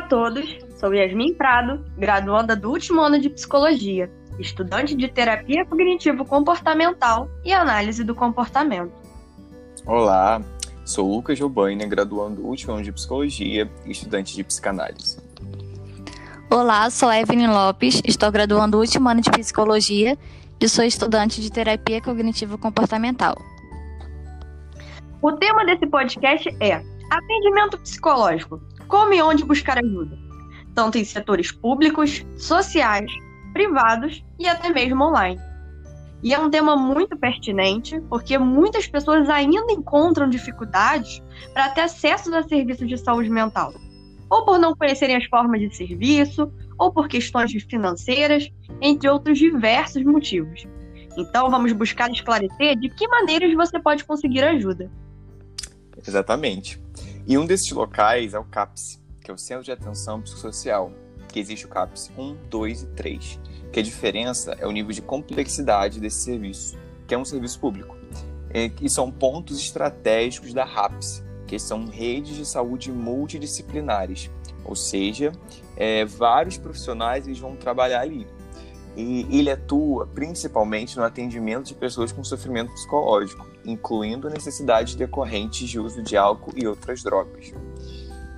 a todos, sou Yasmin Prado, graduanda do último ano de Psicologia, estudante de Terapia Cognitivo-Comportamental e Análise do Comportamento. Olá, sou Lucas Giovanni, graduando do último ano de Psicologia e estudante de Psicanálise. Olá, sou Evelyn Lopes, estou graduando do último ano de Psicologia e sou estudante de Terapia Cognitivo-Comportamental. O tema desse podcast é Atendimento Psicológico como e onde buscar ajuda, tanto em setores públicos, sociais, privados e até mesmo online. E é um tema muito pertinente, porque muitas pessoas ainda encontram dificuldades para ter acesso a serviços de saúde mental, ou por não conhecerem as formas de serviço, ou por questões financeiras, entre outros diversos motivos. Então, vamos buscar esclarecer de que maneiras você pode conseguir ajuda. Exatamente. E um desses locais é o CAPS, que é o Centro de Atenção Psicossocial, que existe o CAPS 1, 2 e 3, que a diferença é o nível de complexidade desse serviço, que é um serviço público. E são pontos estratégicos da RAPS, que são redes de saúde multidisciplinares, ou seja, é, vários profissionais eles vão trabalhar ali. E ele atua principalmente no atendimento de pessoas com sofrimento psicológico, incluindo necessidades decorrentes de uso de álcool e outras drogas.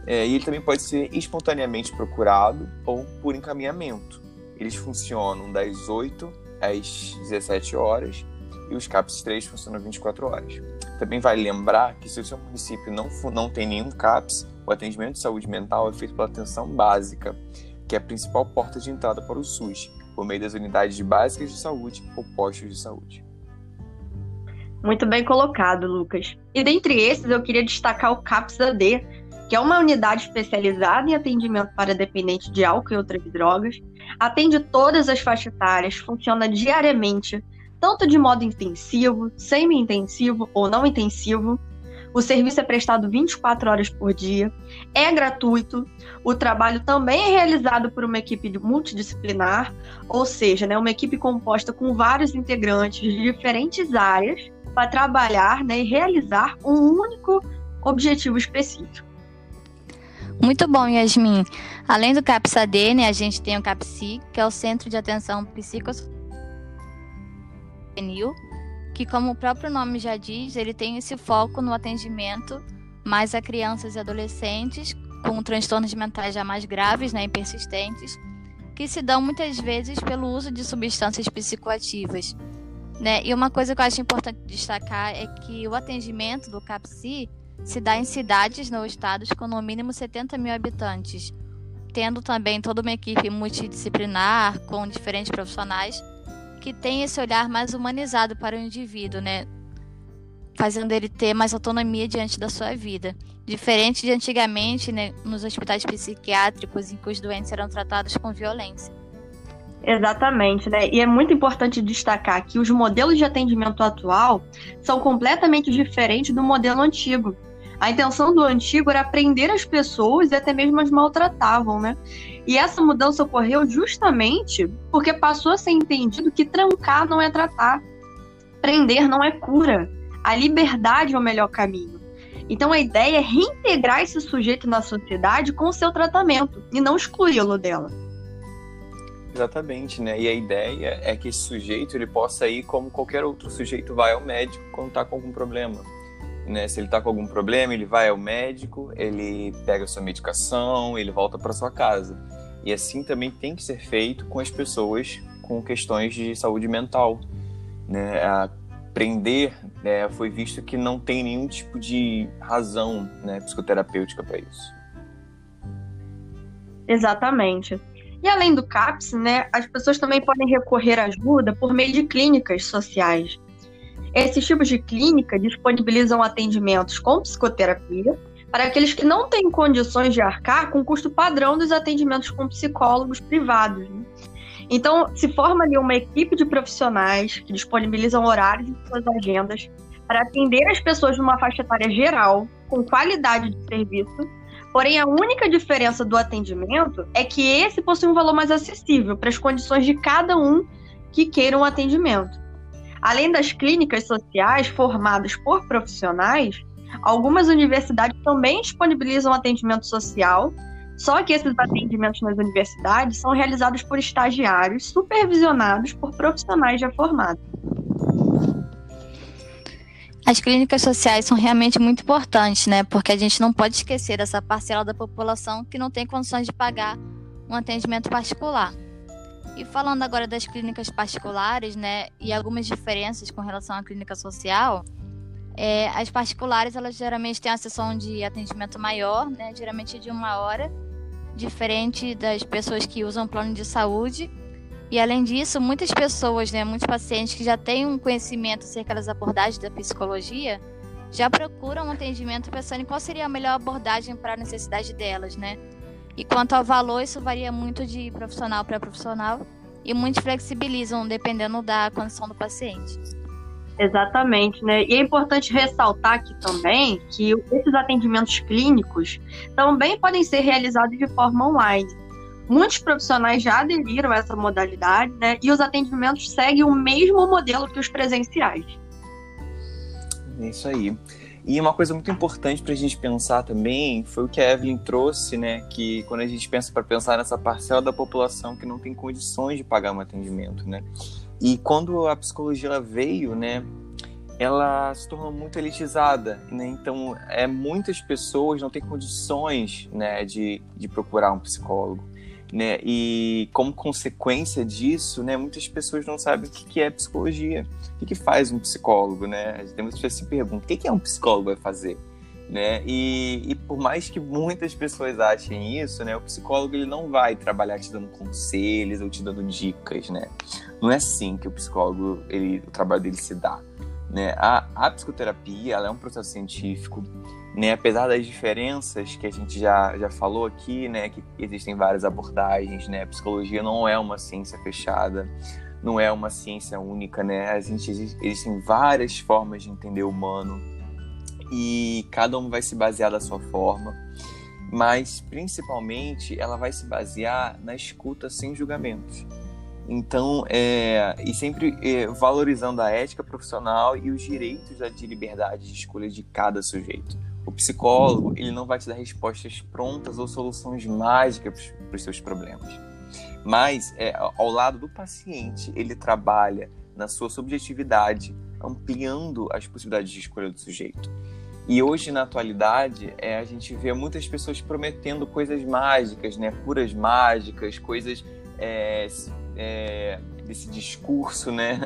É, e ele também pode ser espontaneamente procurado ou por encaminhamento. Eles funcionam das 8 às 17 horas e os CAPS 3 funcionam 24 horas. Também vale lembrar que se o seu município não, não tem nenhum CAPS, o atendimento de saúde mental é feito pela atenção básica, que é a principal porta de entrada para o SUS, por meio das unidades básicas de saúde ou postos de saúde. Muito bem colocado, Lucas. E dentre esses, eu queria destacar o CAPS-AD, que é uma unidade especializada em atendimento para dependentes de álcool e outras drogas, atende todas as faixas etárias, funciona diariamente, tanto de modo intensivo, semi-intensivo ou não intensivo. O serviço é prestado 24 horas por dia, é gratuito. O trabalho também é realizado por uma equipe multidisciplinar, ou seja, né, uma equipe composta com vários integrantes de diferentes áreas para trabalhar né, e realizar um único objetivo específico. Muito bom, Yasmin. Além do CAPS-AD, né, a gente tem o CAPSI, que é o Centro de Atenção Psicossocial, que como o próprio nome já diz, ele tem esse foco no atendimento mais a crianças e adolescentes com transtornos mentais já mais graves né, e persistentes, que se dão muitas vezes pelo uso de substâncias psicoativas. Né? E uma coisa que eu acho importante destacar é que o atendimento do CAPSI se dá em cidades ou estados com no mínimo 70 mil habitantes, tendo também toda uma equipe multidisciplinar com diferentes profissionais que tem esse olhar mais humanizado para o indivíduo, né? fazendo ele ter mais autonomia diante da sua vida. Diferente de antigamente, né, nos hospitais psiquiátricos em que os doentes eram tratados com violência. Exatamente, né? E é muito importante destacar que os modelos de atendimento atual são completamente diferentes do modelo antigo. A intenção do antigo era prender as pessoas e até mesmo as maltratavam, né? E essa mudança ocorreu justamente porque passou a ser entendido que trancar não é tratar, prender não é cura, a liberdade é o melhor caminho. Então a ideia é reintegrar esse sujeito na sociedade com o seu tratamento e não excluí-lo dela. Exatamente, né? E a ideia é que esse sujeito ele possa ir como qualquer outro sujeito vai ao médico quando está com algum problema. Né? Se ele está com algum problema, ele vai ao médico, ele pega a sua medicação, ele volta para sua casa. E assim também tem que ser feito com as pessoas com questões de saúde mental. Né? A prender né, foi visto que não tem nenhum tipo de razão né, psicoterapêutica para isso. Exatamente. E além do CAPS, né, as pessoas também podem recorrer à ajuda por meio de clínicas sociais. Esses tipos de clínica disponibilizam atendimentos com psicoterapia para aqueles que não têm condições de arcar com o custo padrão dos atendimentos com psicólogos privados. Né? Então, se forma ali uma equipe de profissionais que disponibilizam horários em suas agendas para atender as pessoas numa faixa etária geral, com qualidade de serviço Porém, a única diferença do atendimento é que esse possui um valor mais acessível para as condições de cada um que queira um atendimento. Além das clínicas sociais formadas por profissionais, algumas universidades também disponibilizam atendimento social Só que esses atendimentos nas universidades são realizados por estagiários supervisionados por profissionais já formados. As clínicas sociais são realmente muito importantes, né? Porque a gente não pode esquecer dessa parcela da população que não tem condições de pagar um atendimento particular. E falando agora das clínicas particulares, né, e algumas diferenças com relação à clínica social, é, as particulares elas geralmente têm a sessão de atendimento maior, né, geralmente de uma hora, diferente das pessoas que usam plano de saúde. E além disso, muitas pessoas, né, muitos pacientes que já têm um conhecimento acerca das abordagens da psicologia, já procuram um atendimento pensando em qual seria a melhor abordagem para a necessidade delas, né? E quanto ao valor, isso varia muito de profissional para profissional e muitos flexibilizam dependendo da condição do paciente. Exatamente, né? E é importante ressaltar aqui também que esses atendimentos clínicos também podem ser realizados de forma online. Muitos profissionais já aderiram a essa modalidade, né? E os atendimentos seguem o mesmo modelo que os presenciais. É isso aí. E uma coisa muito importante para a gente pensar também foi o que a Evelyn trouxe, né? Que quando a gente pensa para pensar nessa parcela da população que não tem condições de pagar um atendimento, né? E quando a psicologia veio, né? Ela se tornou muito elitizada, né? Então, é, muitas pessoas não têm condições, né, de, de procurar um psicólogo né? E como consequência disso, né, muitas pessoas não sabem o que é psicologia, o que faz um psicólogo, né? Tem muitas pessoas que se perguntam, o que é um psicólogo vai fazer? Né? E, e, por mais que muitas pessoas achem isso, né, o psicólogo ele não vai trabalhar te dando conselhos ou te dando dicas, né? Não é assim que o psicólogo ele, o trabalho dele se dá, né? A, a psicoterapia ela é um processo científico né, apesar das diferenças que a gente já, já falou aqui, né, que existem várias abordagens, né, a psicologia não é uma ciência fechada, não é uma ciência única, né, a gente, existem várias formas de entender o humano e cada um vai se basear da sua forma, mas principalmente ela vai se basear na escuta sem julgamentos. Então, é, e sempre é, valorizando a ética profissional e os direitos de liberdade de escolha de cada sujeito. O psicólogo, ele não vai te dar respostas prontas ou soluções mágicas para os seus problemas. Mas, é, ao lado do paciente, ele trabalha na sua subjetividade, ampliando as possibilidades de escolha do sujeito. E hoje, na atualidade, é, a gente vê muitas pessoas prometendo coisas mágicas, né? Curas mágicas, coisas é, é, desse discurso, né?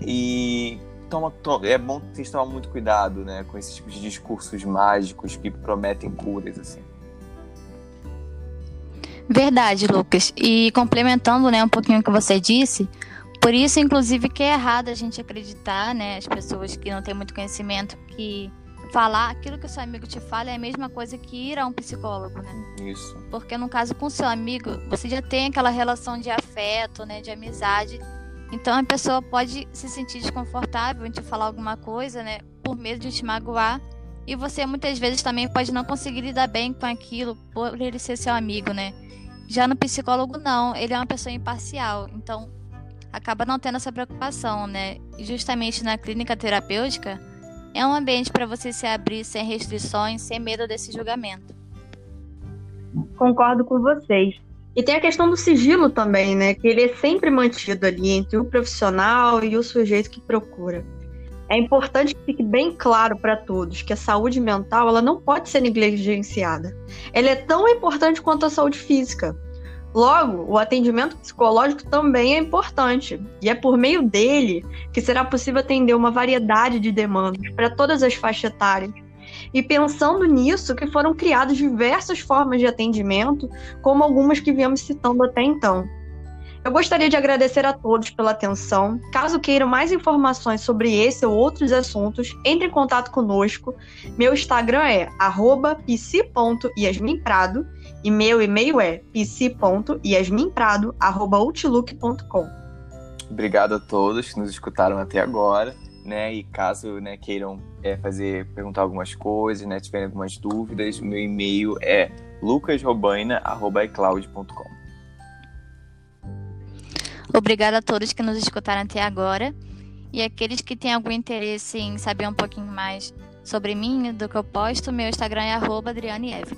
E toma, toma, é bom que vocês tomem muito cuidado, né, com esses tipos de discursos mágicos que prometem curas, assim. Verdade, Lucas. E complementando, né, um pouquinho o que você disse, por isso, inclusive, que é errado a gente acreditar, né, as pessoas que não têm muito conhecimento, que falar aquilo que o seu amigo te fala é a mesma coisa que ir a um psicólogo, né? Isso. Porque no caso com seu amigo, você já tem aquela relação de afeto, né, de amizade, então a pessoa pode se sentir desconfortável em te falar alguma coisa, né, por medo de te magoar. E você muitas vezes também pode não conseguir lidar bem com aquilo por ele ser seu amigo, né? Já no psicólogo não, ele é uma pessoa imparcial, então acaba não tendo essa preocupação, né? E justamente na clínica terapêutica é um ambiente para você se abrir sem restrições, sem medo desse julgamento. Concordo com vocês. E tem a questão do sigilo também, né? Que ele é sempre mantido ali entre o profissional e o sujeito que procura. É importante que fique bem claro para todos que a saúde mental ela não pode ser negligenciada. Ela é tão importante quanto a saúde física. Logo, o atendimento psicológico também é importante, e é por meio dele que será possível atender uma variedade de demandas para todas as faixas etárias, e pensando nisso, que foram criadas diversas formas de atendimento, como algumas que viemos citando até então. Eu gostaria de agradecer a todos pela atenção. Caso queiram mais informações sobre esse ou outros assuntos, entre em contato conosco. Meu Instagram é psi.yasminprado e meu e-mail é psi.yasminprado.outlook.com. Obrigado a todos que nos escutaram até agora né? E caso né, queiram é, fazer, perguntar algumas coisas, né? Tiverem algumas dúvidas, meu e-mail é lucasrobaina.icloud.com. Obrigada a todos que nos escutaram até agora. E aqueles que têm algum interesse em saber um pouquinho mais sobre mim, do que eu posto, meu Instagram é arroba Adriane Eve.